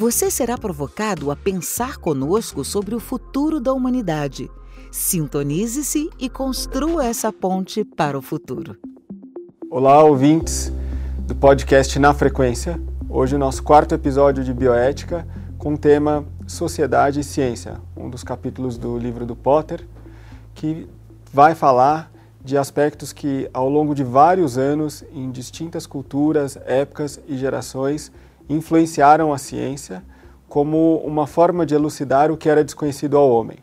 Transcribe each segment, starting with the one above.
Você será provocado a pensar conosco sobre o futuro da humanidade. Sintonize-se e construa essa ponte para o futuro. Olá, ouvintes do podcast Na Frequência. Hoje, o nosso quarto episódio de Bioética com o tema Sociedade e Ciência, um dos capítulos do livro do Potter, que vai falar de aspectos que, ao longo de vários anos, em distintas culturas, épocas e gerações, influenciaram a ciência como uma forma de elucidar o que era desconhecido ao homem.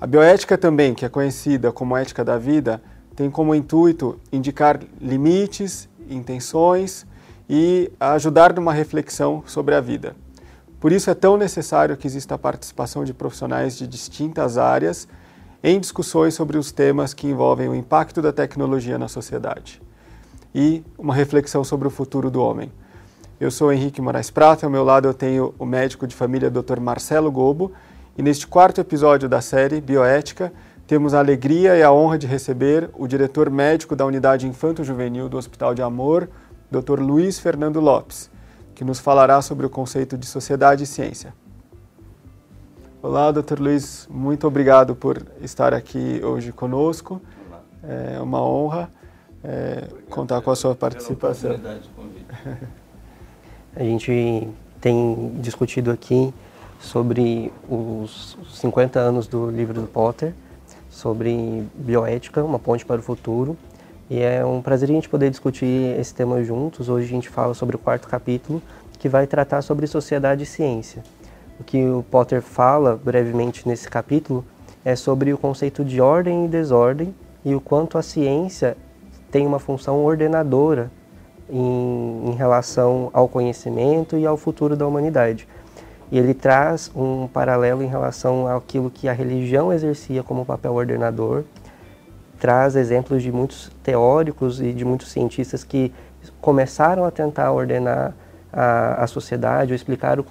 A bioética também, que é conhecida como ética da vida, tem como intuito indicar limites, intenções e ajudar numa reflexão sobre a vida. Por isso é tão necessário que exista a participação de profissionais de distintas áreas em discussões sobre os temas que envolvem o impacto da tecnologia na sociedade e uma reflexão sobre o futuro do homem. Eu sou Henrique Moraes Prata, ao meu lado eu tenho o médico de família Dr. Marcelo Gobo, e neste quarto episódio da série Bioética, temos a alegria e a honra de receber o diretor médico da Unidade Infanto-Juvenil do Hospital de Amor, Dr. Luiz Fernando Lopes, que nos falará sobre o conceito de sociedade e ciência. Olá, Dr. Luiz, muito obrigado por estar aqui hoje conosco. É uma honra é, contar com a sua participação. A gente tem discutido aqui sobre os 50 anos do livro do Potter, sobre bioética, uma ponte para o futuro. E é um prazer a gente poder discutir esse tema juntos. Hoje a gente fala sobre o quarto capítulo, que vai tratar sobre sociedade e ciência. O que o Potter fala brevemente nesse capítulo é sobre o conceito de ordem e desordem e o quanto a ciência tem uma função ordenadora em, em relação ao conhecimento e ao futuro da humanidade. E ele traz um paralelo em relação àquilo que a religião exercia como papel ordenador, traz exemplos de muitos teóricos e de muitos cientistas que começaram a tentar ordenar a, a sociedade, ou explicar o,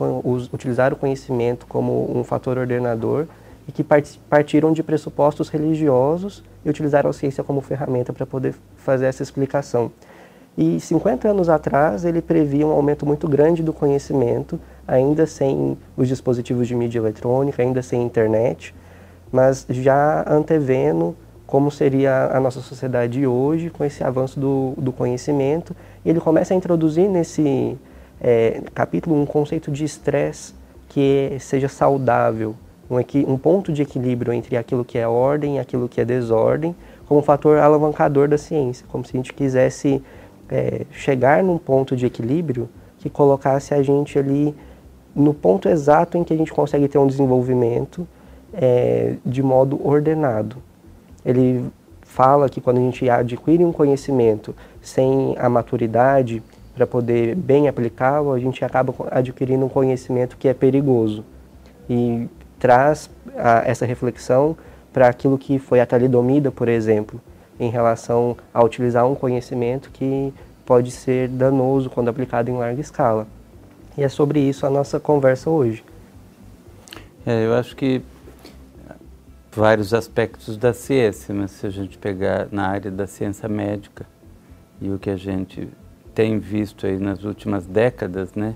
utilizar o conhecimento como um fator ordenador e que partiram de pressupostos religiosos e utilizaram a ciência como ferramenta para poder fazer essa explicação. E 50 anos atrás ele previa um aumento muito grande do conhecimento, ainda sem os dispositivos de mídia eletrônica, ainda sem internet, mas já antevendo como seria a nossa sociedade hoje com esse avanço do, do conhecimento. Ele começa a introduzir nesse é, capítulo um conceito de estresse que seja saudável, um, um ponto de equilíbrio entre aquilo que é ordem e aquilo que é desordem, como um fator alavancador da ciência, como se a gente quisesse é, chegar num ponto de equilíbrio que colocasse a gente ali no ponto exato em que a gente consegue ter um desenvolvimento é, de modo ordenado. Ele fala que quando a gente adquire um conhecimento sem a maturidade para poder bem aplicá-lo, a gente acaba adquirindo um conhecimento que é perigoso e traz a, essa reflexão para aquilo que foi a talidomida, por exemplo, em relação a utilizar um conhecimento que pode ser danoso quando aplicado em larga escala. E é sobre isso a nossa conversa hoje. É, eu acho que vários aspectos da ciência, mas se a gente pegar na área da ciência médica e o que a gente tem visto aí nas últimas décadas, né?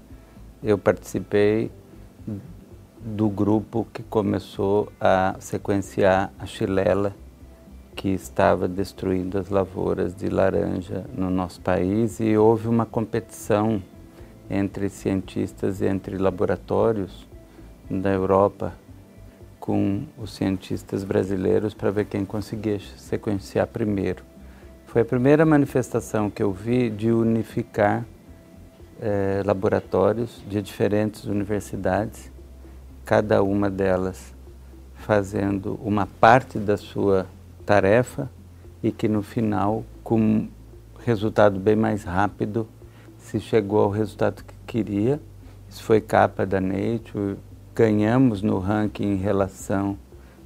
Eu participei do grupo que começou a sequenciar a chilela que estava destruindo as lavouras de laranja no nosso país e houve uma competição entre cientistas e entre laboratórios da Europa com os cientistas brasileiros para ver quem conseguia sequenciar primeiro. Foi a primeira manifestação que eu vi de unificar eh, laboratórios de diferentes universidades, cada uma delas fazendo uma parte da sua tarefa e que no final, com resultado bem mais rápido, se chegou ao resultado que queria. Isso foi capa da Nature ganhamos no ranking em relação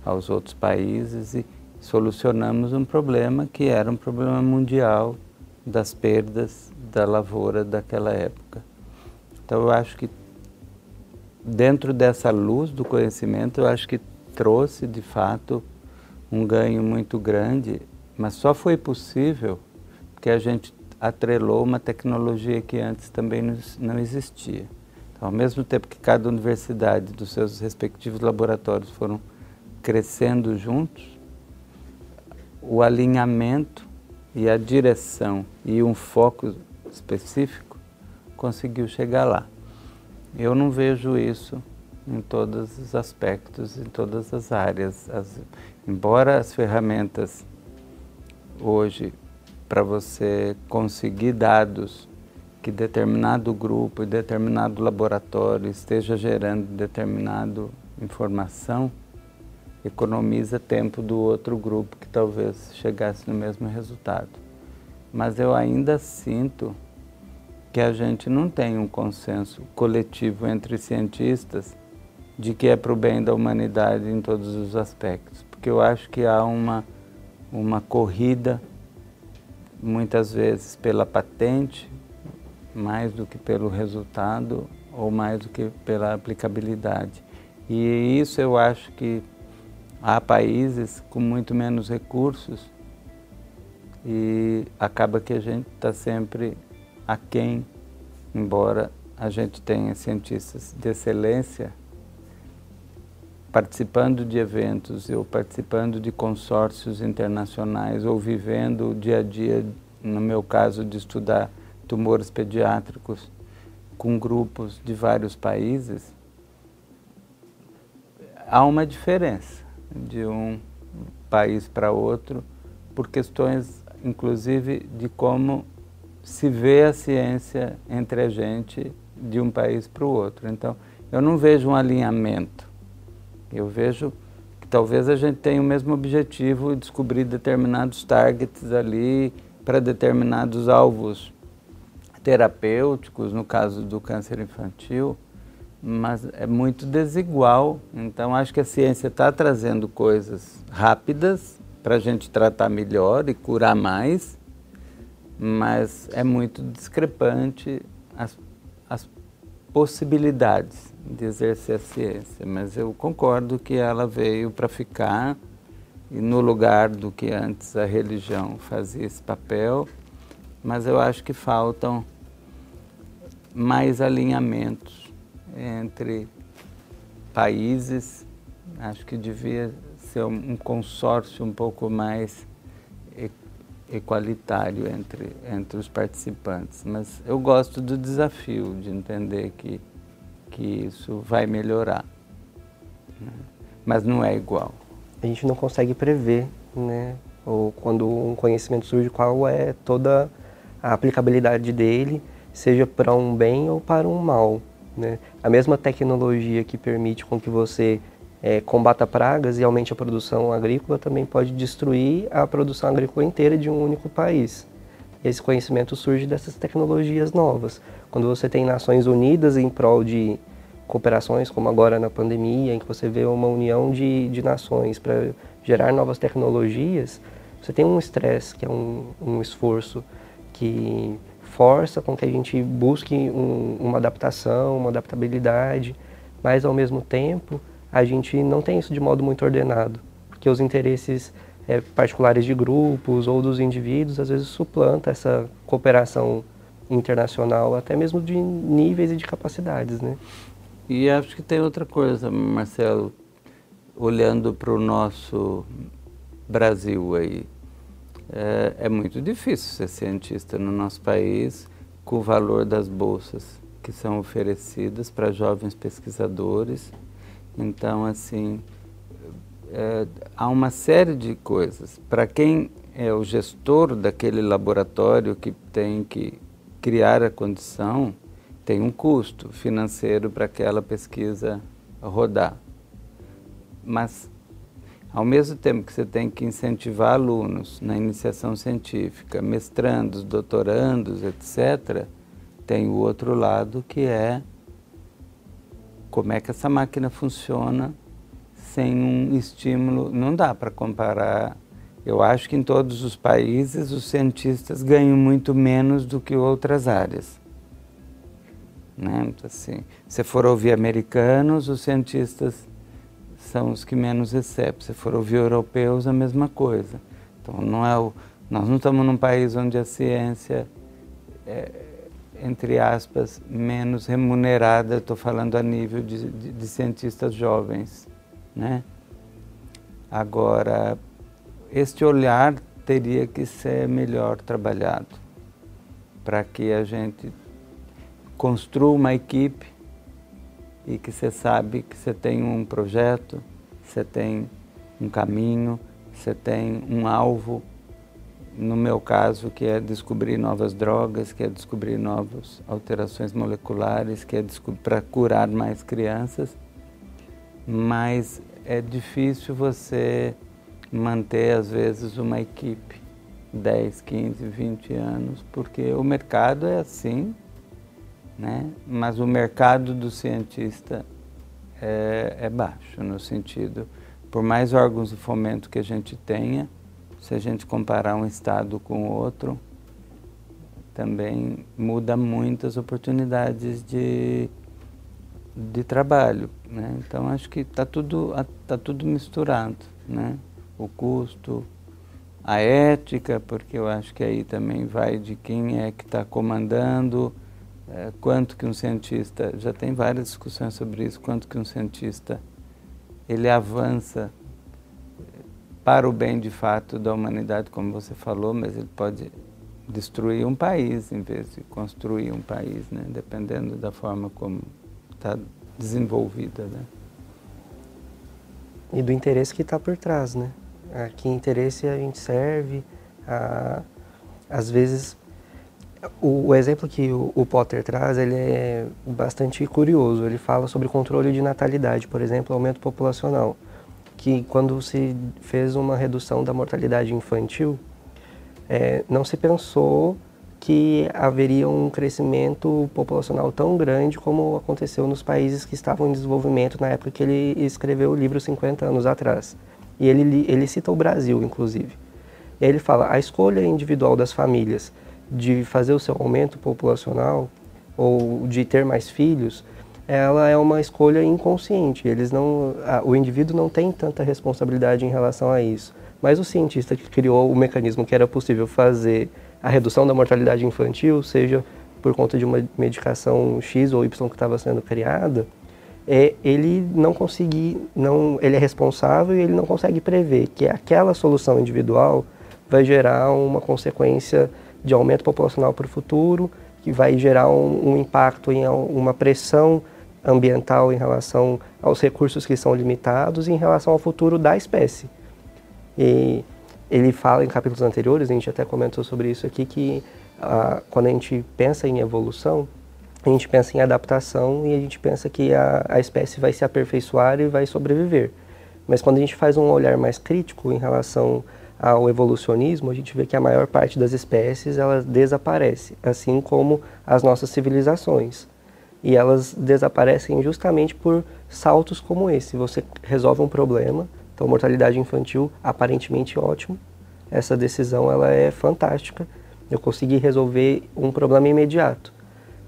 aos outros países e solucionamos um problema que era um problema mundial das perdas da lavoura daquela época. Então eu acho que dentro dessa luz do conhecimento, eu acho que trouxe de fato um ganho muito grande, mas só foi possível porque a gente atrelou uma tecnologia que antes também não existia. Então, ao mesmo tempo que cada universidade dos seus respectivos laboratórios foram crescendo juntos, o alinhamento e a direção e um foco específico conseguiu chegar lá. Eu não vejo isso em todos os aspectos, em todas as áreas. As, embora as ferramentas hoje para você conseguir dados que determinado grupo e determinado laboratório esteja gerando determinada informação, economiza tempo do outro grupo que talvez chegasse no mesmo resultado. Mas eu ainda sinto que a gente não tem um consenso coletivo entre cientistas de que é para o bem da humanidade em todos os aspectos, porque eu acho que há uma, uma corrida, muitas vezes pela patente, mais do que pelo resultado ou mais do que pela aplicabilidade. E isso eu acho que há países com muito menos recursos e acaba que a gente está sempre aquém, embora a gente tenha cientistas de excelência participando de eventos ou participando de consórcios internacionais ou vivendo o dia a dia, no meu caso, de estudar tumores pediátricos com grupos de vários países, há uma diferença de um país para outro por questões, inclusive, de como se vê a ciência entre a gente de um país para o outro. Então, eu não vejo um alinhamento. Eu vejo que talvez a gente tenha o mesmo objetivo, descobrir determinados targets ali para determinados alvos terapêuticos, no caso do câncer infantil, mas é muito desigual. Então, acho que a ciência está trazendo coisas rápidas para a gente tratar melhor e curar mais, mas é muito discrepante as, as possibilidades de exercer a ciência. Mas eu concordo que ela veio para ficar e no lugar do que antes a religião fazia esse papel, mas eu acho que faltam mais alinhamentos entre países. Acho que devia ser um consórcio um pouco mais equalitário entre, entre os participantes. Mas eu gosto do desafio de entender que, que isso vai melhorar. Né? Mas não é igual. A gente não consegue prever, né? Ou quando um conhecimento surge, qual é toda a aplicabilidade dele seja para um bem ou para um mal. Né? A mesma tecnologia que permite com que você é, combata pragas e aumente a produção agrícola também pode destruir a produção agrícola inteira de um único país. Esse conhecimento surge dessas tecnologias novas. Quando você tem nações unidas em prol de cooperações, como agora na pandemia, em que você vê uma união de, de nações para gerar novas tecnologias, você tem um estresse, que é um, um esforço que força com que a gente busque um, uma adaptação, uma adaptabilidade, mas ao mesmo tempo a gente não tem isso de modo muito ordenado, porque os interesses é, particulares de grupos ou dos indivíduos às vezes suplanta essa cooperação internacional, até mesmo de níveis e de capacidades, né? E acho que tem outra coisa, Marcelo, olhando para o nosso Brasil aí, é, é muito difícil ser cientista no nosso país com o valor das bolsas que são oferecidas para jovens pesquisadores. Então, assim, é, há uma série de coisas. Para quem é o gestor daquele laboratório que tem que criar a condição, tem um custo financeiro para aquela pesquisa rodar. Mas ao mesmo tempo que você tem que incentivar alunos na iniciação científica, mestrandos, doutorandos, etc., tem o outro lado que é como é que essa máquina funciona sem um estímulo. Não dá para comparar. Eu acho que em todos os países os cientistas ganham muito menos do que outras áreas. Né? Então, assim, se for ouvir americanos, os cientistas são os que menos recebem. Se for ouvir europeus, a mesma coisa. Então, não é o, nós não estamos num país onde a ciência é, entre aspas, menos remunerada, estou falando a nível de, de, de, cientistas jovens. Né? Agora, este olhar teria que ser melhor trabalhado para que a gente construa uma equipe e que você sabe que você tem um projeto, você tem um caminho, você tem um alvo. No meu caso, que é descobrir novas drogas, que é descobrir novas alterações moleculares, que é para curar mais crianças, mas é difícil você manter, às vezes, uma equipe 10, 15, 20 anos, porque o mercado é assim, né? mas o mercado do cientista é, é baixo, no sentido, por mais órgãos de fomento que a gente tenha, se a gente comparar um estado com outro, também muda muitas oportunidades de, de trabalho. Né? Então acho que está tudo, tá tudo misturado. Né? O custo, a ética, porque eu acho que aí também vai de quem é que está comandando, é, quanto que um cientista, já tem várias discussões sobre isso, quanto que um cientista ele avança para o bem de fato da humanidade, como você falou, mas ele pode destruir um país em vez de construir um país, né? dependendo da forma como está desenvolvida. Né? E do interesse que está por trás, né? A que interesse a gente serve, a, às vezes o, o, exemplo que o, o, Potter traz ele é bastante curioso. Ele fala sobre controle de natalidade, por exemplo, aumento populacional que quando se fez uma redução da mortalidade infantil, é, não se pensou que haveria um crescimento populacional tão grande como aconteceu nos países que estavam em desenvolvimento na época que ele escreveu o livro 50 anos atrás. E ele, ele cita o Brasil, inclusive. E ele fala, a escolha individual das famílias de fazer o seu aumento populacional ou de ter mais filhos ela é uma escolha inconsciente. Eles não, a, o indivíduo não tem tanta responsabilidade em relação a isso. Mas o cientista que criou o mecanismo que era possível fazer a redução da mortalidade infantil, seja por conta de uma medicação X ou Y que estava sendo criada, é, ele não conseguir, não, ele é responsável e ele não consegue prever que aquela solução individual vai gerar uma consequência de aumento populacional para o futuro, que vai gerar um, um impacto em uma pressão ambiental em relação aos recursos que são limitados e em relação ao futuro da espécie. E ele fala em capítulos anteriores, a gente até comentou sobre isso aqui, que ah, quando a gente pensa em evolução, a gente pensa em adaptação e a gente pensa que a, a espécie vai se aperfeiçoar e vai sobreviver. Mas quando a gente faz um olhar mais crítico em relação ao evolucionismo, a gente vê que a maior parte das espécies ela desaparece, assim como as nossas civilizações e elas desaparecem justamente por saltos como esse. Você resolve um problema, então mortalidade infantil aparentemente ótimo. Essa decisão ela é fantástica. Eu consegui resolver um problema imediato,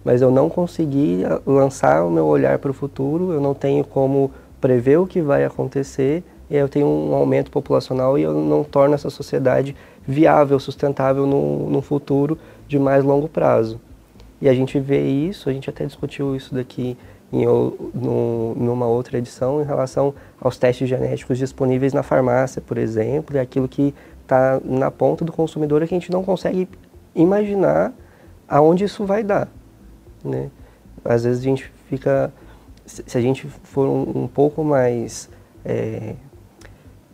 mas eu não consegui lançar o meu olhar para o futuro. Eu não tenho como prever o que vai acontecer. E eu tenho um aumento populacional e eu não torno essa sociedade viável, sustentável no, no futuro de mais longo prazo. E a gente vê isso, a gente até discutiu isso daqui em no, numa outra edição em relação aos testes genéticos disponíveis na farmácia, por exemplo, e aquilo que está na ponta do consumidor é que a gente não consegue imaginar aonde isso vai dar. Né? Às vezes a gente fica, se a gente for um, um pouco mais é,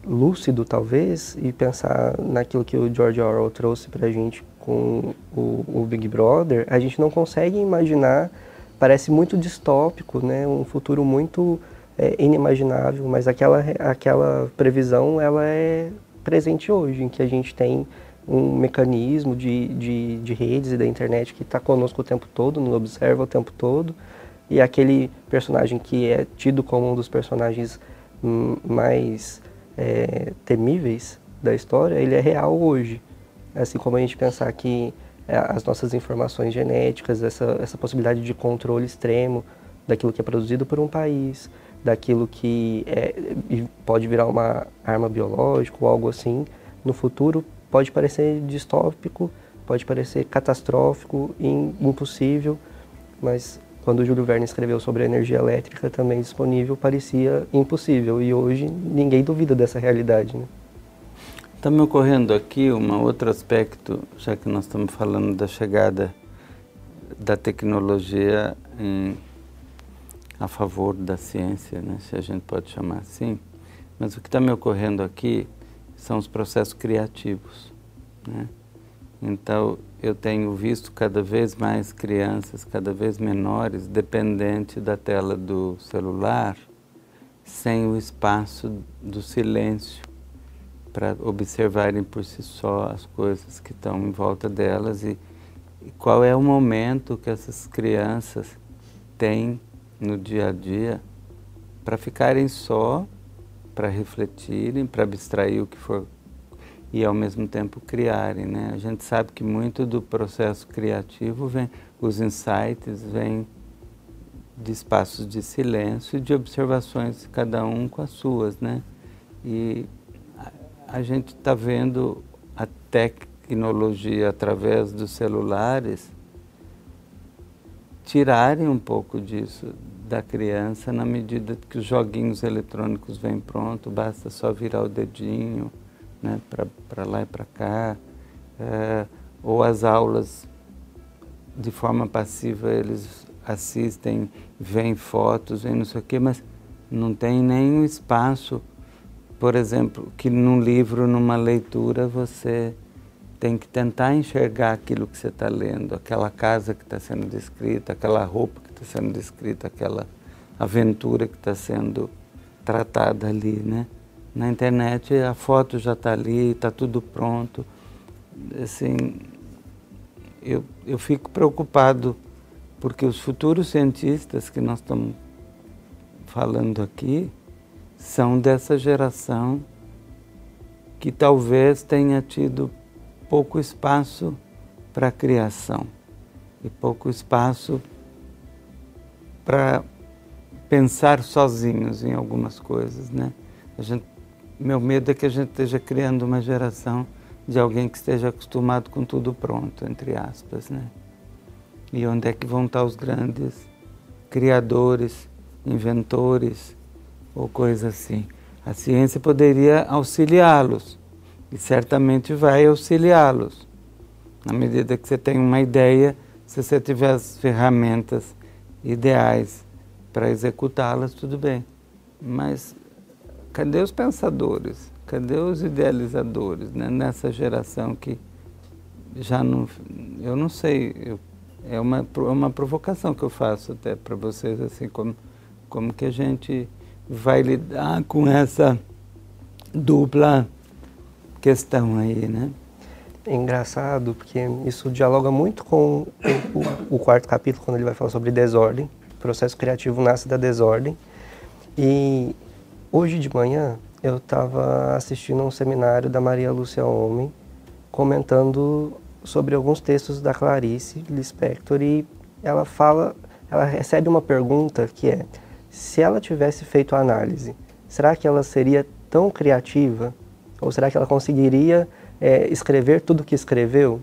lúcido talvez e pensar naquilo que o George Orwell trouxe para a gente com o, o, Big Brother, a gente não consegue imaginar, parece muito distópico, né? um futuro muito é, inimaginável, mas aquela, aquela previsão ela é presente hoje, em que a gente tem um mecanismo de, de, de redes e da internet que está conosco o tempo todo, nos observa o tempo todo, e aquele personagem que é tido como um dos personagens mais é, temíveis da história, ele é real hoje. Assim como a gente pensar que é, as nossas informações genéticas, essa, essa possibilidade de controle extremo daquilo que é produzido por um país, daquilo que é, pode virar uma arma biológica ou algo assim, no futuro pode parecer distópico, pode parecer catastrófico, in, impossível, mas quando Júlio Verne escreveu sobre a energia elétrica também disponível, parecia impossível. E hoje ninguém duvida dessa realidade. Né? Está me ocorrendo aqui um outro aspecto, já que nós estamos falando da chegada da tecnologia em, a favor da ciência, né, se a gente pode chamar assim. Mas o que está me ocorrendo aqui são os processos criativos. Né? Então, eu tenho visto cada vez mais crianças, cada vez menores, dependente da tela do celular, sem o espaço do silêncio para observarem por si só as coisas que estão em volta delas e, e qual é o momento que essas crianças têm no dia a dia para ficarem só, para refletirem, para abstrair o que for e ao mesmo tempo criarem, né? A gente sabe que muito do processo criativo vem, os insights vêm de espaços de silêncio e de observações cada um com as suas, né? E a, a gente está vendo a tecnologia através dos celulares tirarem um pouco disso da criança na medida que os joguinhos eletrônicos vêm pronto, basta só virar o dedinho né, para lá e para cá, é, ou as aulas de forma passiva eles assistem, veem fotos, veem não sei o quê, mas não tem nenhum espaço, por exemplo, que num livro, numa leitura, você tem que tentar enxergar aquilo que você está lendo, aquela casa que está sendo descrita, aquela roupa está sendo descrita, aquela aventura que está sendo tratada ali, né? Na internet a foto já está ali, está tudo pronto. Assim, eu, eu fico preocupado porque os futuros cientistas que nós estamos falando aqui são dessa geração que talvez tenha tido pouco espaço para a criação e pouco espaço para pensar sozinhos em algumas coisas, né? Gente meu medo é que a gente esteja criando uma geração de alguém que esteja acostumado com tudo pronto, entre aspas, né? E onde é que vão estar os grandes criadores, inventores ou coisa assim? A ciência poderia auxiliá-los e certamente vai auxiliá-los. Na medida que você tem uma ideia, se você tiver as ferramentas ideais para executá-las, tudo bem. Mas Cadê os pensadores? Cadê os idealizadores né? nessa geração que já não. Eu não sei, eu, é uma, é uma provocação que eu faço até para vocês, assim, como, como que a gente vai lidar com essa dupla questão aí, né? É engraçado porque isso dialoga muito com o, o, quarto capítulo, quando ele vai falar sobre desordem. O processo criativo nasce da desordem. E Hoje de manhã eu estava assistindo um seminário da Maria Lúcia Homem comentando sobre alguns textos da Clarice Lispector e ela fala, ela recebe uma pergunta que é: se ela tivesse feito a análise, será que ela seria tão criativa? Ou será que ela conseguiria é, escrever tudo que escreveu?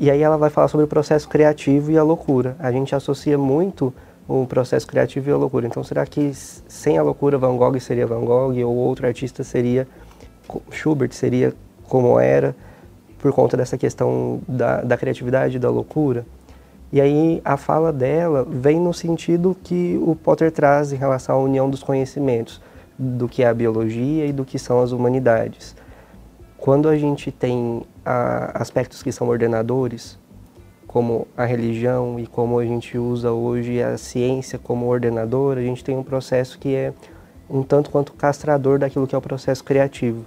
E aí ela vai falar sobre o processo criativo e a loucura. A gente associa muito o processo criativo e a loucura. Então, será que sem a loucura Van Gogh seria Van Gogh ou outro artista seria Schubert seria como era por conta dessa questão da, da criatividade, da loucura? E aí a fala dela vem no sentido que o Potter traz em relação à união dos conhecimentos, do que é a biologia e do que são as humanidades. Quando a gente tem a, aspectos que são ordenadores, como a religião e como a gente usa hoje a ciência como ordenador, a gente tem um processo que é um tanto quanto castrador daquilo que é o processo criativo,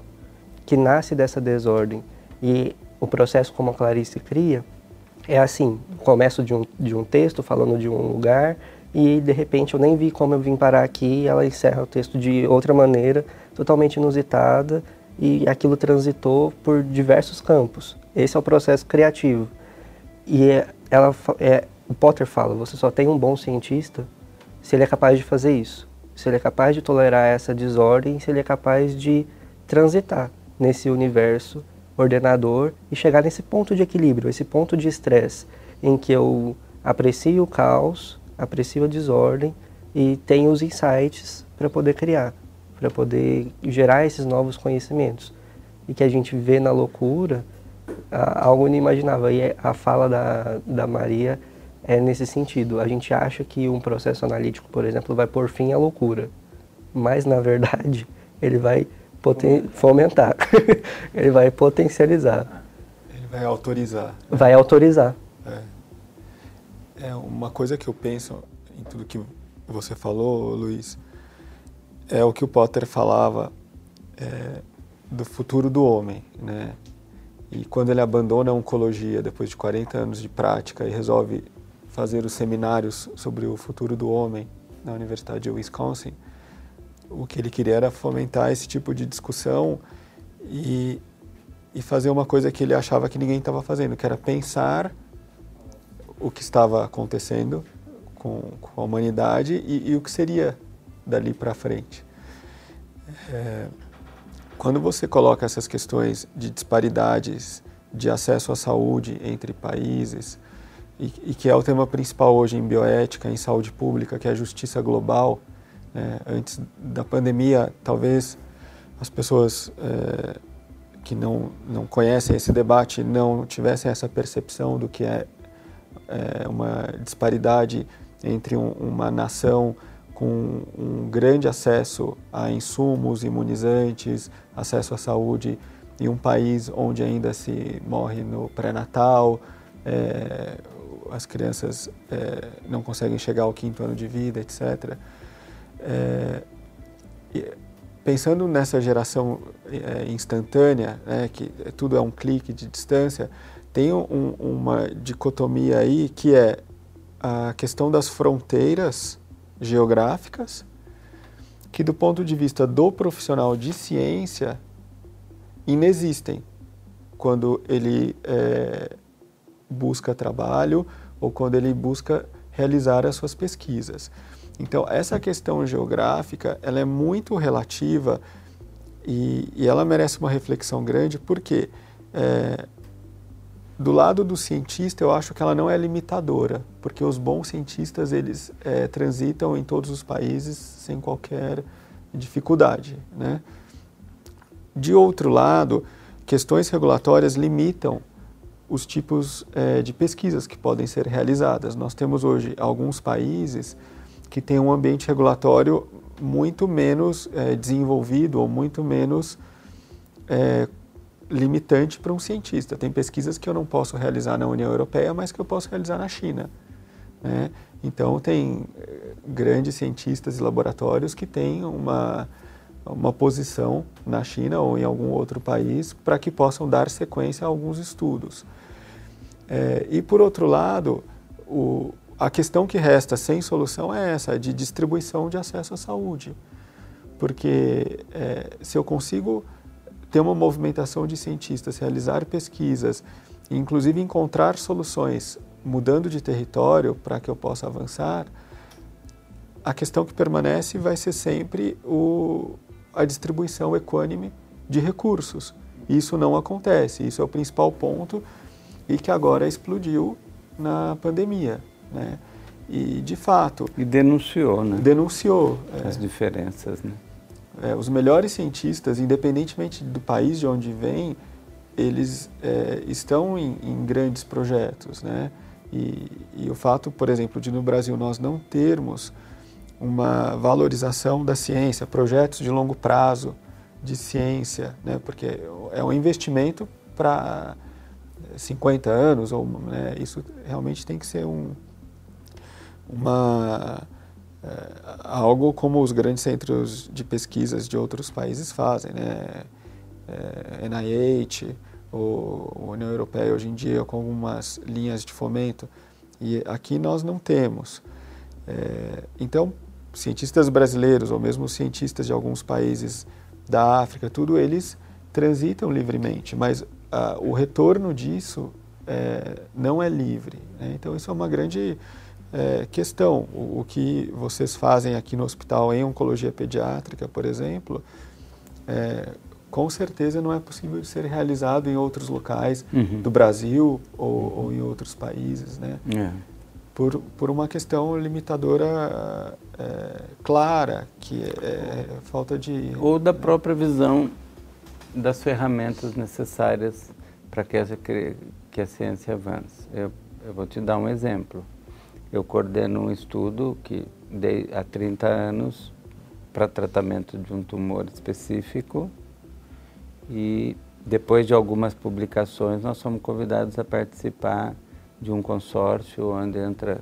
que nasce dessa desordem. E o processo como a Clarice cria é assim, começo de um, de um texto falando de um lugar, e de repente eu nem vi como eu vim parar aqui ela encerra o texto de outra maneira, totalmente inusitada e aquilo transitou por diversos campos. Esse é o processo criativo. E é, ela, é, o Potter fala, você só tem um bom cientista se ele é capaz de fazer isso, se ele é capaz de tolerar essa desordem, se ele é capaz de transitar nesse universo ordenador e chegar nesse ponto de equilíbrio, esse ponto de estresse em que eu aprecio o caos, aprecio a desordem e tenho os insights para poder criar, para poder gerar esses novos conhecimentos. E que a gente vê na loucura algo inimaginável. E a fala da, da Maria é nesse sentido. A gente acha que um processo analítico, por exemplo, vai pôr fim à loucura. Mas, na verdade, ele vai fomentar. ele vai potencializar. Ele vai autorizar. Vai autorizar. É. é uma coisa que eu penso em tudo que você falou, Luiz, é o que o Potter falava é, do futuro do homem, né? E quando ele abandona a oncologia depois de 40 anos de prática e resolve fazer os seminários sobre o futuro do homem na Universidade de Wisconsin, o que ele queria era fomentar esse tipo de discussão e, e fazer uma coisa que ele achava que ninguém estava fazendo, que era pensar o que estava acontecendo com, com a humanidade e, e, o que seria dali para frente. É, quando você coloca essas questões de disparidades de acesso à saúde entre países, e, e que é o tema principal hoje em bioética, em saúde pública, que é a justiça global, é, antes da pandemia, talvez as pessoas é, que não, não conhecem esse debate não tivessem essa percepção do que é, é uma disparidade entre um, uma nação com um grande acesso a insumos imunizantes, acesso à saúde, e um país onde ainda se morre no pré-natal, é, as crianças é, não conseguem chegar ao quinto ano de vida, etc. É, pensando nessa geração instantânea, né, que tudo é um clique de distância, tem um, uma dicotomia aí que é a questão das fronteiras geográficas, que do ponto de vista do profissional de ciência inexistem quando ele é, busca trabalho ou quando ele busca realizar as suas pesquisas. Então, essa questão geográfica, ela é muito relativa e, e ela merece uma reflexão grande, porque é, do lado do cientista, eu acho que ela não é limitadora, porque os bons cientistas, eles é, transitam em todos os países sem qualquer dificuldade, né? De outro lado, questões regulatórias limitam os tipos é, de pesquisas que podem ser realizadas. Nós temos hoje alguns países que tem um ambiente regulatório muito menos é, desenvolvido ou muito menos é, limitante para um cientista. Tem pesquisas que eu não posso realizar na União Europeia, mas que eu posso realizar na China. Né? Então, tem é, grandes cientistas e laboratórios que têm uma, uma posição na China ou em algum outro país para que possam dar sequência a alguns estudos. É, e, por outro lado, o, a questão que resta sem solução é essa, de distribuição de acesso à saúde. Porque é, se eu consigo ter uma movimentação de cientistas, realizar pesquisas, inclusive encontrar soluções mudando de território para que eu possa avançar, a questão que permanece vai ser sempre o, a distribuição equânime de recursos. Isso não acontece, isso é o principal ponto e que agora explodiu na pandemia. Né? E, de fato... E denunciou, né? Denunciou. É. As é, diferenças, né? É, os melhores cientistas, independentemente do país de onde vêm, eles é, estão em, em, grandes projetos, né? E, e, o fato, por exemplo, de no Brasil nós não termos uma valorização da ciência, projetos de longo prazo de ciência, né? Porque é um investimento para 50 anos, ou né? isso realmente tem que ser um, uma, é, algo como os grandes centros de pesquisas de outros países fazem, né? É, NIH, ou União Europeia hoje em dia com algumas linhas de fomento, e aqui nós não temos. É, então, cientistas brasileiros ou mesmo cientistas de alguns países da África, tudo eles transitam livremente, mas uh, o retorno disso é, não é livre. Né? Então, isso é uma grande é, questão. O, o, que vocês fazem aqui no hospital em oncologia pediátrica, por exemplo, é, com certeza não é possível ser realizado em outros locais uhum. do Brasil ou, ou, em outros países, né? É. Por, por uma questão limitadora é, clara, que é, é falta de... Ou da própria visão das ferramentas necessárias para que, que a ciência avance. Eu, eu vou te dar um exemplo. Eu coordeno um estudo que dei há 30 anos para tratamento de um tumor específico e depois de algumas publicações nós fomos convidados a participar de um consórcio onde entra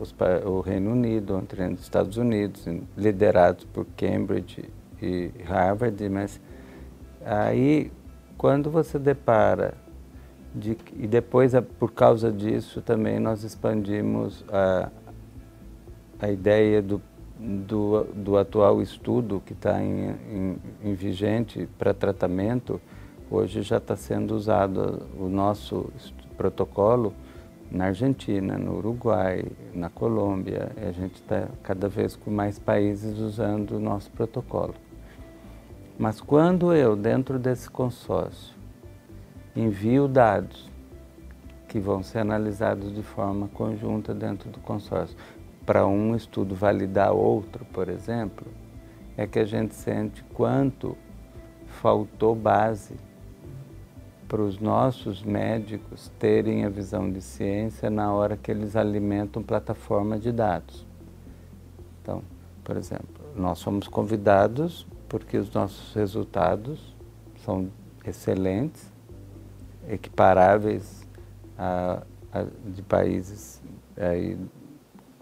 os, o Reino Unido, entre os Estados Unidos, liderados por Cambridge e Harvard, mas aí quando você depara de, e depois por causa disso também nós expandimos a, a ideia do do, do atual estudo que está em, em, em, vigente para tratamento, hoje já está sendo usado o nosso protocolo na Argentina, no Uruguai, na Colômbia. a gente está cada vez com mais países usando o nosso protocolo. Mas quando eu, dentro desse consórcio, envio dados que vão ser analisados de forma conjunta dentro do consórcio, para um estudo validar outro, por exemplo, é que a gente sente quanto faltou base para os nossos médicos terem a visão de ciência na hora que eles alimentam plataforma de dados. Então, por exemplo, nós somos convidados porque os nossos resultados são excelentes, equiparáveis a, a, de países aí,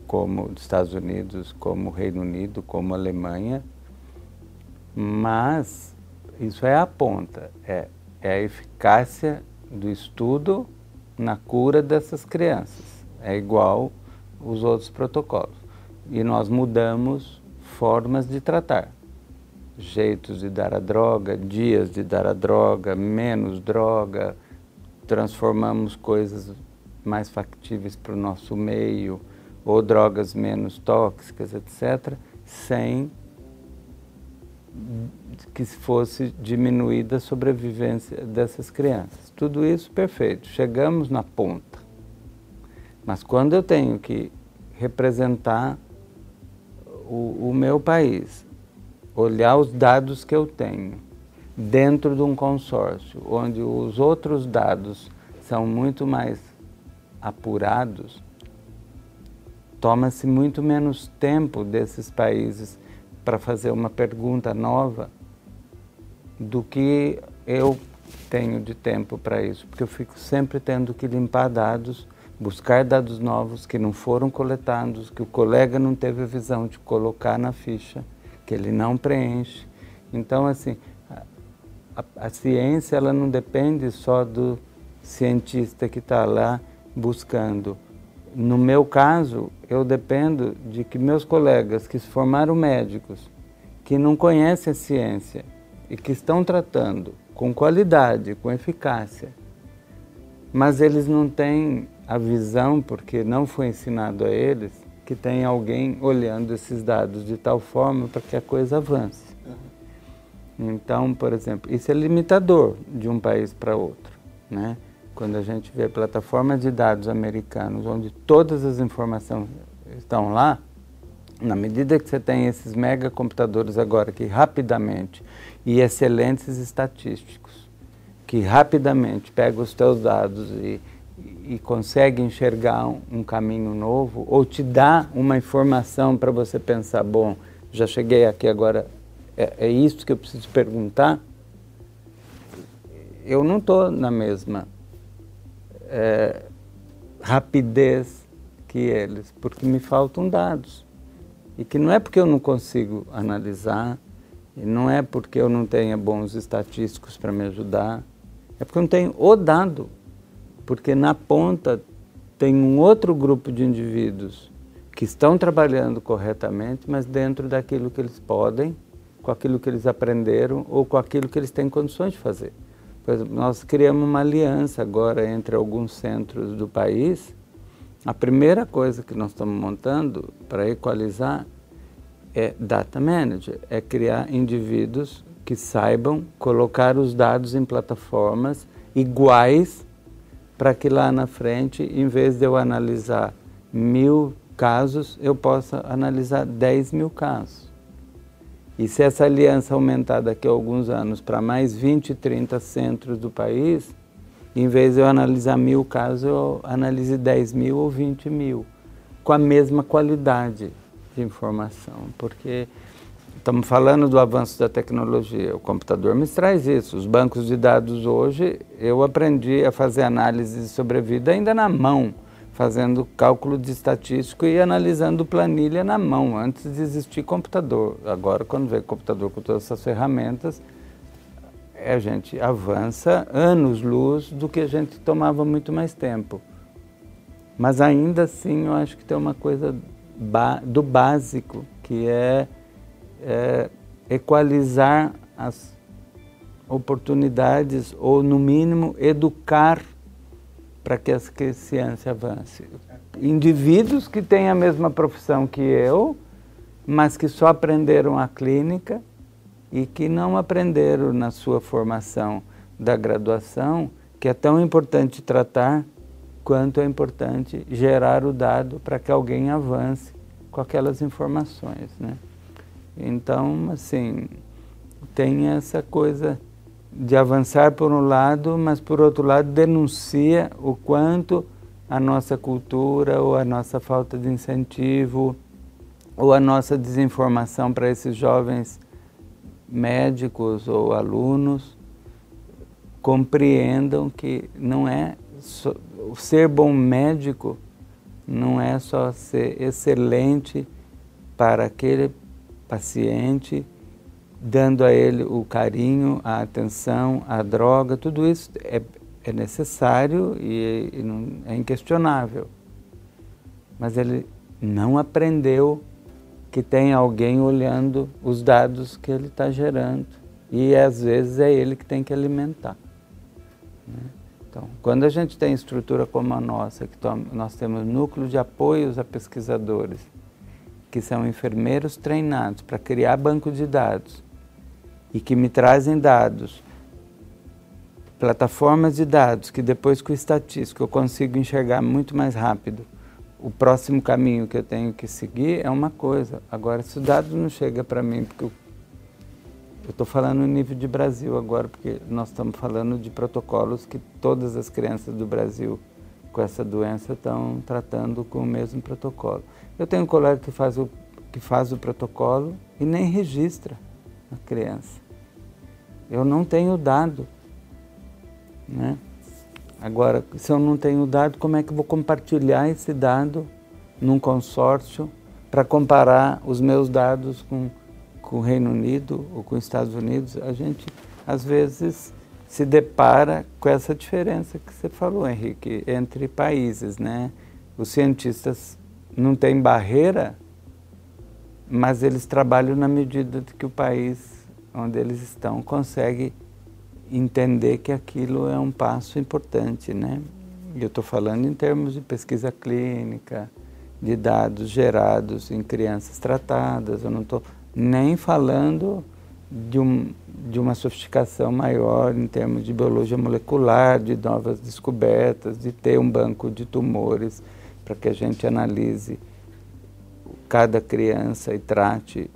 como os Estados Unidos, como o Reino Unido, como a Alemanha, mas isso é a ponta, é, é a eficácia do estudo na cura dessas crianças. É igual os outros protocolos. E nós mudamos formas de tratar. Jeitos de dar a droga, dias de dar a droga, menos droga, transformamos coisas mais factíveis para o nosso meio, ou drogas menos tóxicas, etc., sem que fosse diminuída a sobrevivência dessas crianças. Tudo isso perfeito, chegamos na ponta. Mas quando eu tenho que representar o, o meu país, olhar os dados que eu tenho dentro de um consórcio, onde os outros dados são muito mais apurados, Toma-se muito menos tempo desses países para fazer uma pergunta nova do que eu tenho de tempo para isso, porque eu fico sempre tendo que limpar dados, buscar dados novos que não foram coletados, que o colega não teve a visão de colocar na ficha, que ele não preenche. Então, assim, a, a ciência ela não depende só do cientista que está lá buscando no meu caso, eu dependo de que meus colegas que se formaram médicos, que não conhecem a ciência e que estão tratando com qualidade, com eficácia, mas eles não têm a visão, porque não foi ensinado a eles, que tem alguém olhando esses dados de tal forma para que a coisa avance. Então, por exemplo, isso é limitador de um país para outro, né? quando a gente vê plataformas de dados americanos, onde todas as informações estão lá, na medida que você tem esses megacomputadores agora que rapidamente e excelentes estatísticos, que rapidamente pegam os teus dados e, e consegue enxergar um, um caminho novo, ou te dá uma informação para você pensar, bom, já cheguei aqui agora, é, é isso que eu preciso perguntar, eu não estou na mesma é, rapidez que eles, porque me faltam dados. E que não é porque eu não consigo analisar, e não é porque eu não tenha bons estatísticos para me ajudar, é porque eu não tenho o dado. Porque na ponta tem um outro grupo de indivíduos que estão trabalhando corretamente, mas dentro daquilo que eles podem, com aquilo que eles aprenderam ou com aquilo que eles têm condições de fazer. Por exemplo, nós criamos uma aliança agora entre alguns centros do país. A primeira coisa que nós estamos montando para equalizar é data manager, é criar indivíduos que saibam colocar os dados em plataformas iguais para que lá na frente, em vez de eu analisar mil casos, eu possa analisar 10 mil casos. E se essa aliança aumentar daqui a alguns anos para mais 20, 30 centros do país, em vez de eu analisar mil casos, eu analise 10 mil ou 20 mil, com a mesma qualidade de informação, porque Estamos falando do avanço da tecnologia. O computador me traz isso. Os bancos de dados hoje, eu aprendi a fazer análise de sobrevida ainda na mão, fazendo cálculo de estatístico e analisando planilha na mão, antes de existir computador. Agora, quando vem computador com todas essas ferramentas, a gente avança anos-luz do que a gente tomava muito mais tempo. Mas ainda assim, eu acho que tem uma coisa do básico, que é é, equalizar as oportunidades ou, no mínimo, educar para que a ciência avance. Indivíduos que têm a mesma profissão que eu, mas que só aprenderam a clínica e que não aprenderam na sua formação da graduação, que é tão importante tratar quanto é importante gerar o dado para que alguém avance com aquelas informações, né? Então, assim, tem essa coisa de avançar por um lado, mas por outro lado denuncia o quanto a nossa cultura ou a nossa falta de incentivo ou a nossa desinformação para esses jovens médicos ou alunos compreendam que não é só, ser bom médico não é só ser excelente para aquele paciente, dando a ele o carinho, a atenção, a droga, tudo isso é, é necessário e, e não, é inquestionável. Mas ele não aprendeu que tem alguém olhando os dados que ele está gerando. E às vezes é ele que tem que alimentar. Né? Então, quando a gente tem estrutura como a nossa, que nós temos núcleo de apoios a pesquisadores, que são enfermeiros treinados para criar banco de dados e que me trazem dados, plataformas de dados que depois com o estatístico eu consigo enxergar muito mais rápido o próximo caminho que eu tenho que seguir é uma coisa. Agora, se o dado não chega para mim, porque eu estou falando no nível de Brasil agora, porque nós estamos falando de protocolos que todas as crianças do Brasil com essa doença estão tratando com o mesmo protocolo. Eu tenho um colega que faz o, que faz o protocolo e nem registra a criança. Eu não tenho dado. Né? Agora, se eu não tenho dado, como é que vou compartilhar esse dado num consórcio para comparar os meus dados com, com o Reino Unido ou com os Estados Unidos? A gente, às vezes, se depara com essa diferença que você falou, Henrique, entre países, né? Os cientistas não têm barreira, mas eles trabalham na medida que o país onde eles estão consegue entender que aquilo é um passo importante, né? Eu estou falando em termos de pesquisa clínica, de dados gerados em crianças tratadas, eu não estou nem falando de, um, de uma sofisticação maior em termos de biologia molecular, de novas descobertas, de ter um banco de tumores para que a gente analise cada criança e trate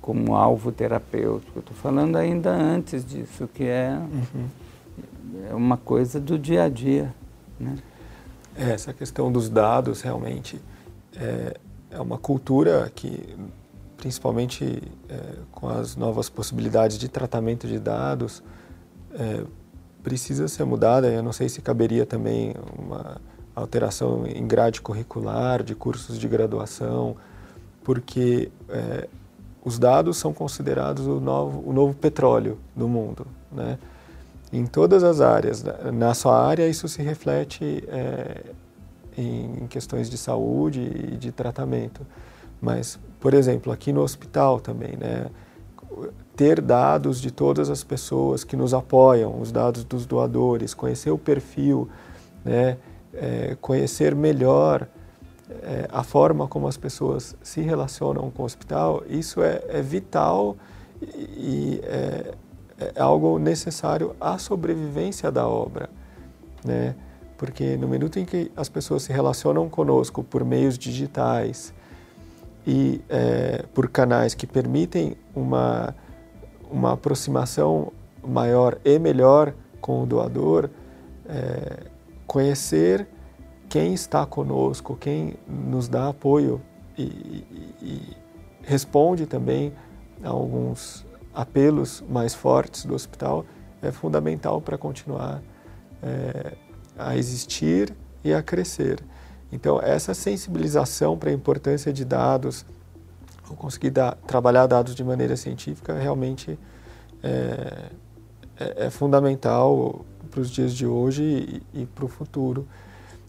como alvo terapêutico. Estou falando ainda antes disso, que é, uhum. é uma coisa do dia a dia. Né? É, essa questão dos dados realmente é, é uma cultura que principalmente é, com as novas possibilidades de tratamento de dados, é, precisa ser mudada. Eu não sei se caberia também uma alteração em grade curricular, de cursos de graduação, porque é, os dados são considerados o novo, o novo petróleo do mundo. Né? Em todas as áreas. Na sua área, isso se reflete é, em, em questões de saúde e de tratamento. Mas, por exemplo, aqui no hospital também, né? ter dados de todas as pessoas que nos apoiam, os dados dos doadores, conhecer o perfil, né? É, conhecer melhor é, a forma como as pessoas se relacionam com o hospital, isso é, é vital e, é, é, algo necessário à sobrevivência da obra, né? Porque no minuto em que as pessoas se relacionam conosco por meios digitais e é, por canais que permitem uma uma aproximação maior e melhor com o doador, é, conhecer quem está conosco, quem nos dá apoio e, e, e responde também a alguns apelos mais fortes do hospital é fundamental para continuar é, a existir e a crescer. Então, essa sensibilização para a importância de dados, ou conseguir dar, trabalhar dados de maneira científica, realmente é, é, é fundamental para os dias de hoje e, e para o futuro.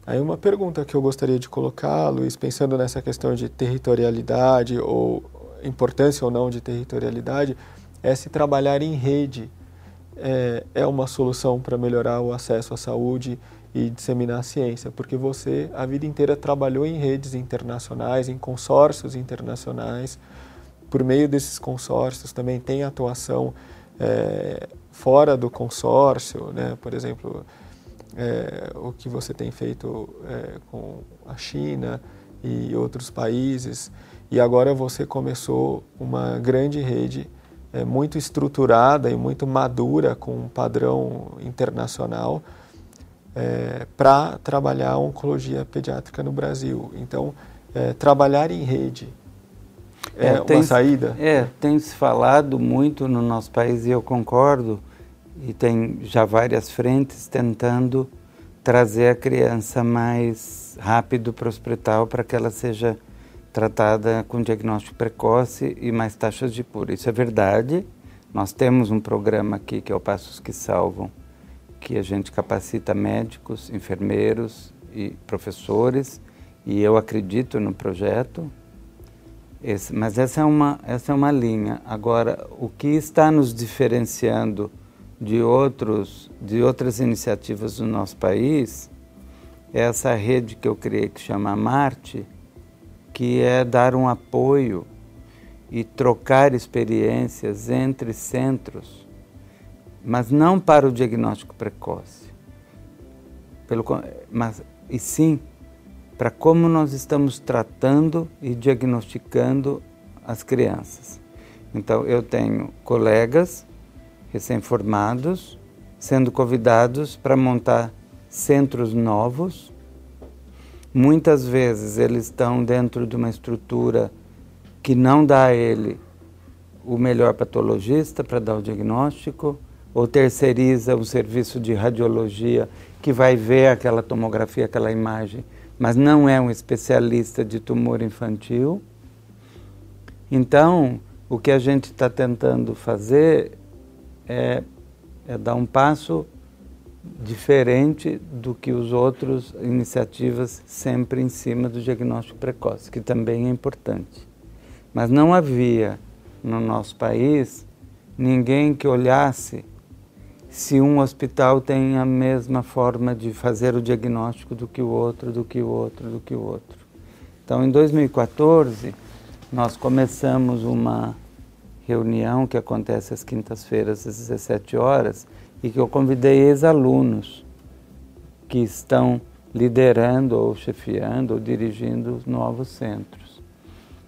Aí uma pergunta que eu gostaria de colocar, Luiz, pensando nessa questão de territorialidade ou importância ou não de territorialidade, é se trabalhar em rede é, é uma solução para melhorar o acesso à saúde e disseminar a ciência, porque você a vida inteira trabalhou em redes internacionais, em consórcios internacionais. Por meio desses consórcios também tem atuação é, fora do consórcio, né? por exemplo, é, o que você tem feito é, com a China e outros países, e agora você começou uma grande rede é, muito estruturada e muito madura com um padrão internacional é, para trabalhar a oncologia pediátrica no Brasil. Então, é, trabalhar em rede é, é tem, uma saída? É, tem se falado muito no nosso país e eu concordo, e tem já várias frentes tentando trazer a criança mais rápido para o hospital para que ela seja tratada com diagnóstico precoce e mais taxas de cura. Isso é verdade. Nós temos um programa aqui que é o Passos que Salvam, que a gente capacita médicos, enfermeiros e professores, e eu acredito no projeto. Esse, mas essa é, uma, essa é uma linha. Agora, o que está nos diferenciando de, outros, de outras iniciativas do nosso país é essa rede que eu criei que chama Marte, que é dar um apoio e trocar experiências entre centros, mas não para o diagnóstico precoce, pelo, mas, e sim para como nós estamos tratando e diagnosticando as crianças. Então, eu tenho colegas recém-formados sendo convidados para montar centros novos Muitas vezes eles estão dentro de uma estrutura que não dá a ele o melhor patologista para dar o diagnóstico, ou terceiriza o serviço de radiologia que vai ver aquela tomografia, aquela imagem, mas não é um especialista de tumor infantil. Então, o que a gente está tentando fazer é, é dar um passo diferente do que os outros iniciativas sempre em cima do diagnóstico precoce, que também é importante. Mas não havia no nosso país ninguém que olhasse se um hospital tem a mesma forma de fazer o diagnóstico do que o outro, do que o outro, do que o outro. Então, em 2014, nós começamos uma reunião que acontece às quintas-feiras às 17 horas, e que eu convidei ex-alunos que estão liderando ou chefiando ou dirigindo novos centros.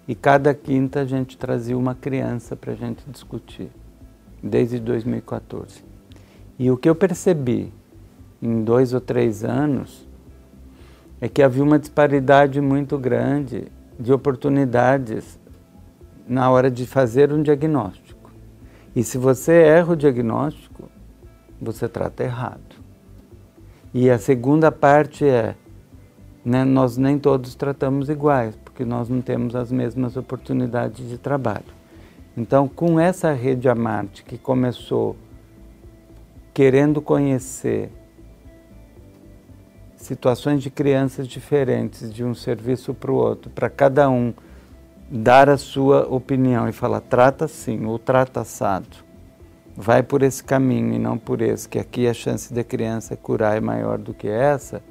E cada quinta a gente trazia uma criança para a gente discutir, desde 2014. E o que eu percebi em dois ou três anos é que havia uma disparidade muito grande de oportunidades na hora de fazer um diagnóstico. E se você erra o diagnóstico, você trata errado. E a segunda parte é, né, nós nem todos tratamos iguais, porque nós não temos as mesmas oportunidades de trabalho. Então, com essa rede Amarte que começou querendo conhecer situações de crianças diferentes de um serviço para o outro, para cada um dar a sua opinião e falar trata assim ou trata assado, vai por esse caminho e não por esse, que aqui a chance da criança curar é maior do que essa,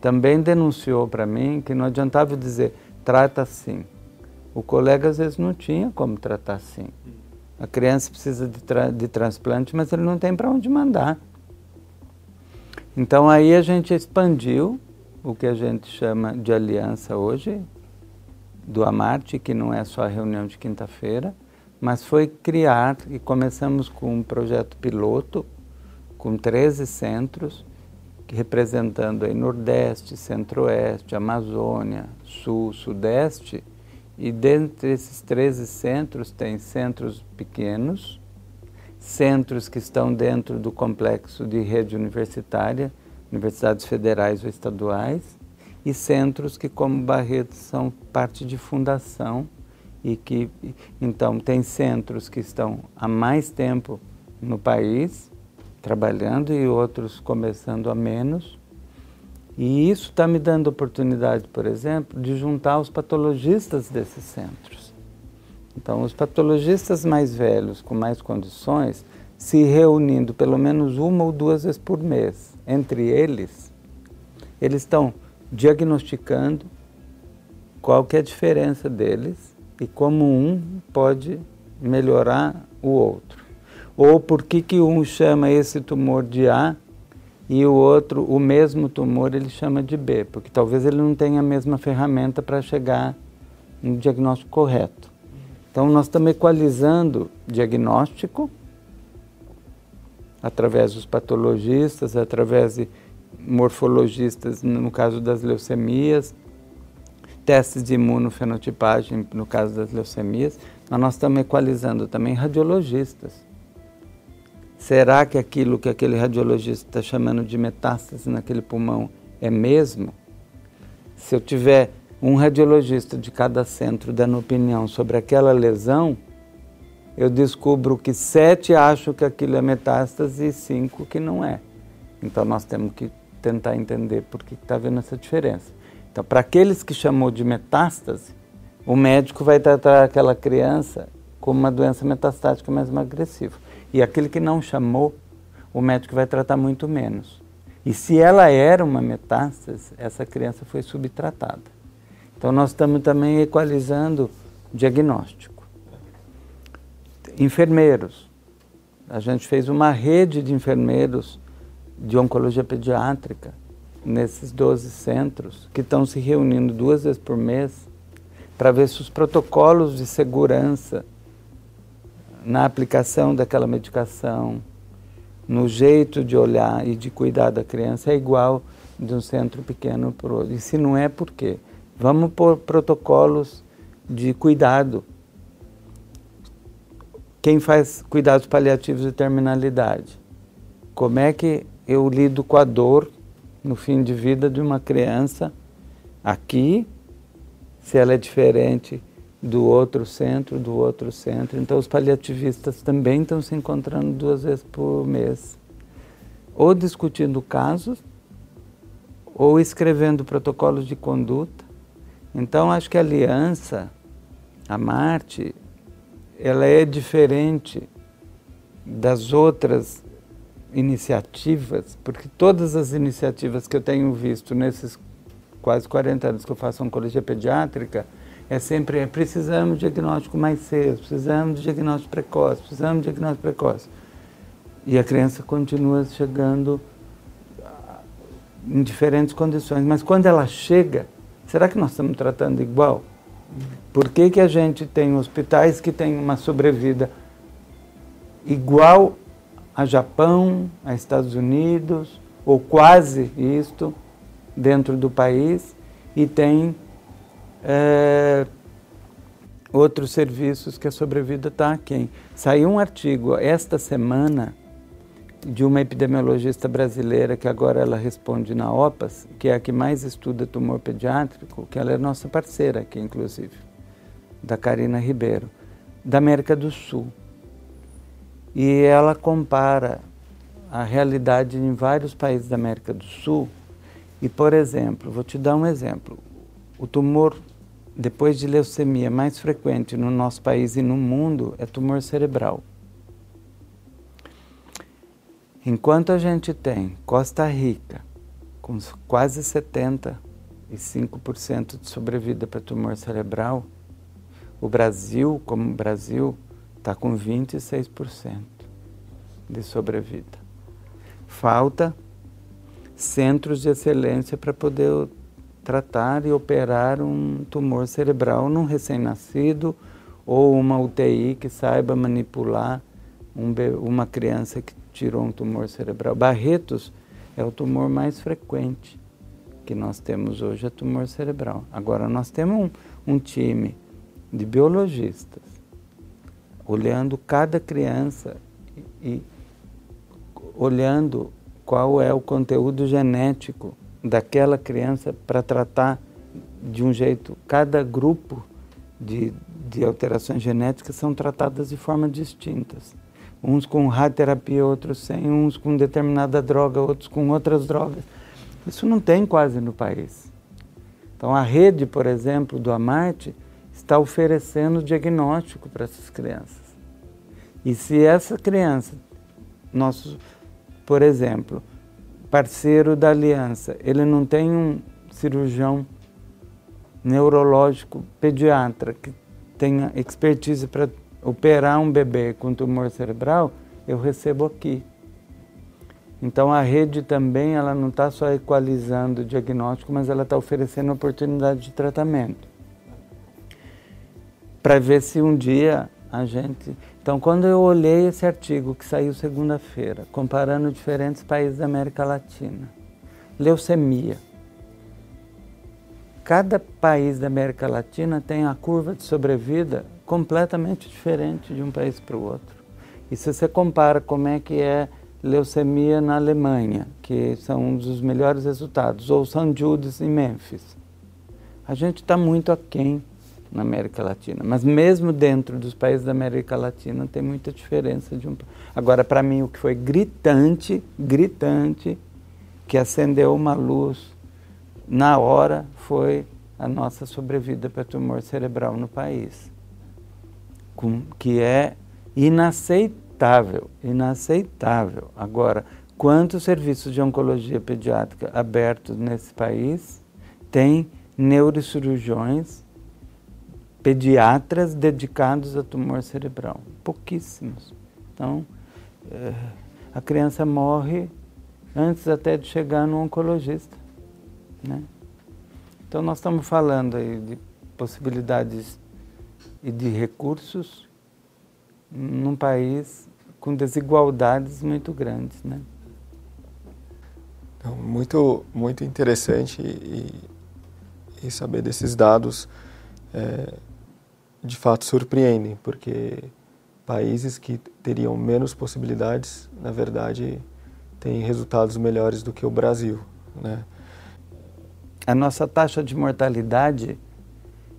também denunciou para mim que não adiantava dizer trata assim. O colega às vezes não tinha como tratar assim. A criança precisa de, tra de transplante, mas ele não tem para onde mandar. Então aí a gente expandiu o que a gente chama de aliança hoje, do Amarte, que não é só a reunião de quinta-feira, mas foi criar e começamos com um projeto piloto com 13 centros, representando aí Nordeste, Centro-Oeste, Amazônia, Sul, Sudeste, e dentre esses 13 centros tem centros pequenos, centros que estão dentro do complexo de rede universitária, universidades federais ou estaduais, e centros que, como Barreto, são parte de fundação e que, então, tem centros que estão há mais tempo no país trabalhando e outros começando a menos. E isso está me dando oportunidade, por exemplo, de juntar os patologistas desses centros. Então, os patologistas mais velhos, com mais condições, se reunindo pelo menos uma ou duas vezes por mês entre eles, eles estão diagnosticando qual que é a diferença deles e como um pode melhorar o outro. Ou por que, que um chama esse tumor de A e o outro, o mesmo tumor, ele chama de B, porque talvez ele não tenha a mesma ferramenta para chegar no diagnóstico correto. Então, nós estamos equalizando diagnóstico através dos patologistas, através de morfologistas, no caso das leucemias, testes de imunofenotipagem, no caso das leucemias, mas nós estamos equalizando também radiologistas. Será que aquilo que aquele radiologista está chamando de metástase naquele pulmão é mesmo? Se eu tiver um radiologista de cada centro dando opinião sobre aquela lesão, eu descubro que sete acham que aquilo é metástase e cinco que não é. Então nós temos que tentar entender por que está havendo essa diferença. Então, para aqueles que chamou de metástase, o médico vai tratar aquela criança como uma doença metastática mais agressiva. E aquele que não chamou, o médico vai tratar muito menos. E se ela era uma metástase, essa criança foi subtratada. Então, nós estamos também equalizando diagnóstico. Enfermeiros. A gente fez uma rede de enfermeiros de oncologia pediátrica nesses 12 centros que estão se reunindo duas vezes por mês para ver se os protocolos de segurança na aplicação daquela medicação, no jeito de olhar e de cuidar da criança é igual de um centro pequeno para outro. E se não é, por quê? Vamos pôr protocolos de cuidado. Quem faz cuidados paliativos de terminalidade? Como é que eu lido com a dor no fim de vida de uma criança aqui, se ela é diferente do outro centro, do outro centro. Então, os paliativistas também estão se encontrando duas vezes por mês, ou discutindo casos, ou escrevendo protocolos de conduta. Então, acho que a aliança, a Marte, ela é diferente das outras iniciativas, porque todas as iniciativas que eu tenho visto nesses quase 40 anos que eu faço oncologia pediátrica, é sempre é, precisamos de diagnóstico mais cedo, precisamos de diagnóstico precoce, precisamos de diagnóstico precoce. E a criança continua chegando ah, em diferentes condições, mas quando ela chega, será que nós estamos tratando igual? Por que, que a gente tem hospitais que têm uma sobrevida igual a Japão, a Estados Unidos, ou quase isto, dentro do país, e tem é, outros serviços que a sobrevida está aquém. Saiu um artigo esta semana de uma epidemiologista brasileira que agora ela responde na OPAS, que é a que mais estuda tumor pediátrico, que ela é nossa parceira aqui, inclusive, da Karina Ribeiro, da América do Sul. E ela compara a realidade em vários países da América do Sul E, por exemplo, vou te dar um exemplo. O tumor, depois de leucemia, mais frequente no nosso país e no mundo é tumor cerebral. Enquanto a gente tem Costa Rica com quase 75% de sobrevida para tumor cerebral, o Brasil, como Brasil, está com 26% de sobrevida. Falta centros de excelência para poder tratar e operar um tumor cerebral num recém-nascido ou uma UTI que saiba manipular um, uma criança que tirou um tumor cerebral. Barretos é o tumor mais frequente que nós temos hoje, é tumor cerebral. Agora, nós temos um, um time de biologistas olhando cada criança e, olhando qual é o conteúdo genético daquela criança para tratar de um jeito. Cada grupo de, de alterações genéticas são tratadas de forma distintas uns com radioterapia, outros sem, uns com determinada droga, outros com outras drogas. Isso não tem quase no país. Então a rede, por exemplo, do Amarte está oferecendo diagnóstico para essas crianças. E se essa criança, nosso, por exemplo, parceiro da aliança, ele não tem um cirurgião neurológico pediatra que tenha expertise para operar um bebê com tumor cerebral, eu recebo aqui. Então a rede também ela não está só equalizando o diagnóstico, mas ela está oferecendo oportunidade de tratamento. Para ver se um dia a gente. Então, quando eu olhei esse artigo que saiu segunda-feira, comparando diferentes países da América Latina, leucemia. Cada país da América Latina tem a curva de sobrevida completamente diferente de um país para o outro. E se você compara como é que é leucemia na Alemanha, que são um dos melhores resultados, ou St. Judas em Memphis, a gente está muito aquém na América Latina. Mas mesmo dentro dos países da América Latina tem muita diferença de um. Agora, para mim, o que foi gritante, gritante, que acendeu uma luz na hora, foi a nossa sobrevida para tumor cerebral no país com, que é inaceitável, inaceitável. Agora, quantos serviços de oncologia pediátrica abertos nesse país tem neurocirurgiões, pediatras dedicados a tumor cerebral? Pouquíssimos. Então, é, a criança morre antes até de chegar no oncologista. Né? Então, nós estamos falando aí de possibilidades e de recursos num país com desigualdades muito grandes, né? Então, muito, muito interessante e, e saber desses dados é, de fato surpreendem, porque países que teriam menos possibilidades, na verdade, têm resultados melhores do que o Brasil, né? A nossa taxa de mortalidade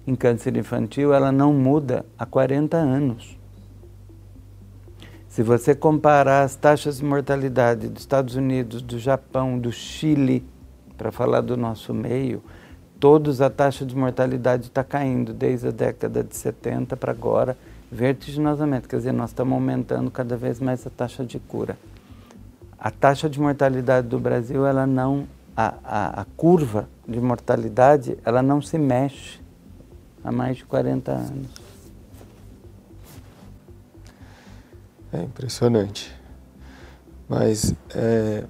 em câncer infantil, ela não muda há 40 anos. Se você comparar as taxas de mortalidade dos Estados Unidos, do Japão, do Chile, para falar do nosso meio, todos a taxa de mortalidade está caindo desde a década de 70 para agora, vertiginosamente. Quer dizer, nós estamos aumentando cada vez mais a taxa de cura. A taxa de mortalidade do Brasil, ela não, a, a, a curva de mortalidade, ela não se mexe há mais de 40 anos. É impressionante. Mas, é,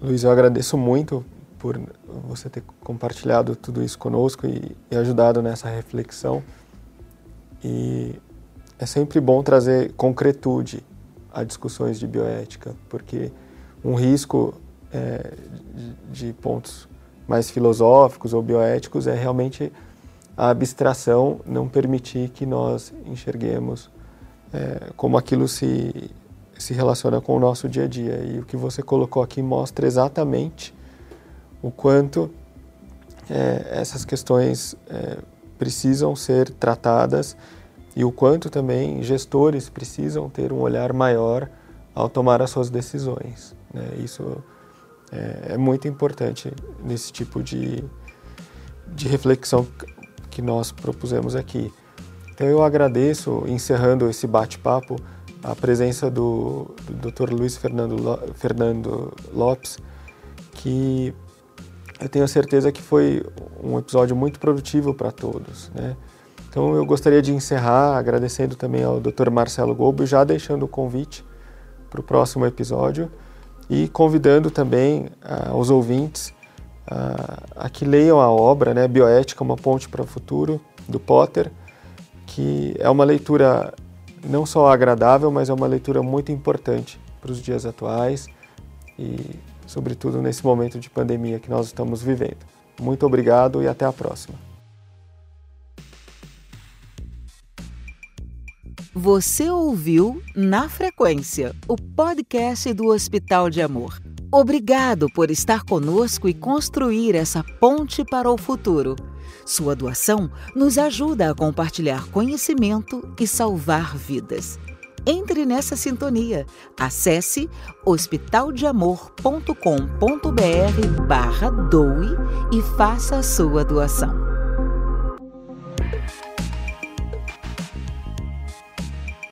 Luiz, eu agradeço muito por você ter compartilhado tudo isso conosco e, e ajudado nessa reflexão. E é sempre bom trazer concretude a discussões de bioética, porque um risco é, de, de pontos mais filosóficos ou bioéticos é realmente a abstração não permitir que nós enxerguemos é, como aquilo se, se relaciona com o nosso dia a dia. E o que você colocou aqui mostra exatamente o quanto é, essas questões é, precisam ser tratadas e o quanto também gestores precisam ter um olhar maior ao tomar as suas decisões. Né? Isso é, é muito importante nesse tipo de, de reflexão que nós propusemos aqui. Então eu agradeço, encerrando esse bate-papo, a presença do, do Dr. Luiz Fernando, Fernando Lopes, que eu tenho certeza que foi um episódio muito produtivo para todos. Né? Então eu gostaria de encerrar agradecendo também ao Dr. Marcelo Gobo, já deixando o convite para o próximo episódio e convidando também uh, os ouvintes uh, a que leiam a obra, né, Bioética, uma ponte para o futuro, do Potter, que é uma leitura não só agradável, mas é uma leitura muito importante para os dias atuais e, sobretudo, nesse momento de pandemia que nós estamos vivendo. Muito obrigado e até a próxima. Você ouviu Na Frequência, o podcast do Hospital de Amor. Obrigado por estar conosco e construir essa ponte para o futuro. Sua doação nos ajuda a compartilhar conhecimento e salvar vidas. Entre nessa sintonia. Acesse hospitaldeamor.com.br barra doe e faça a sua doação.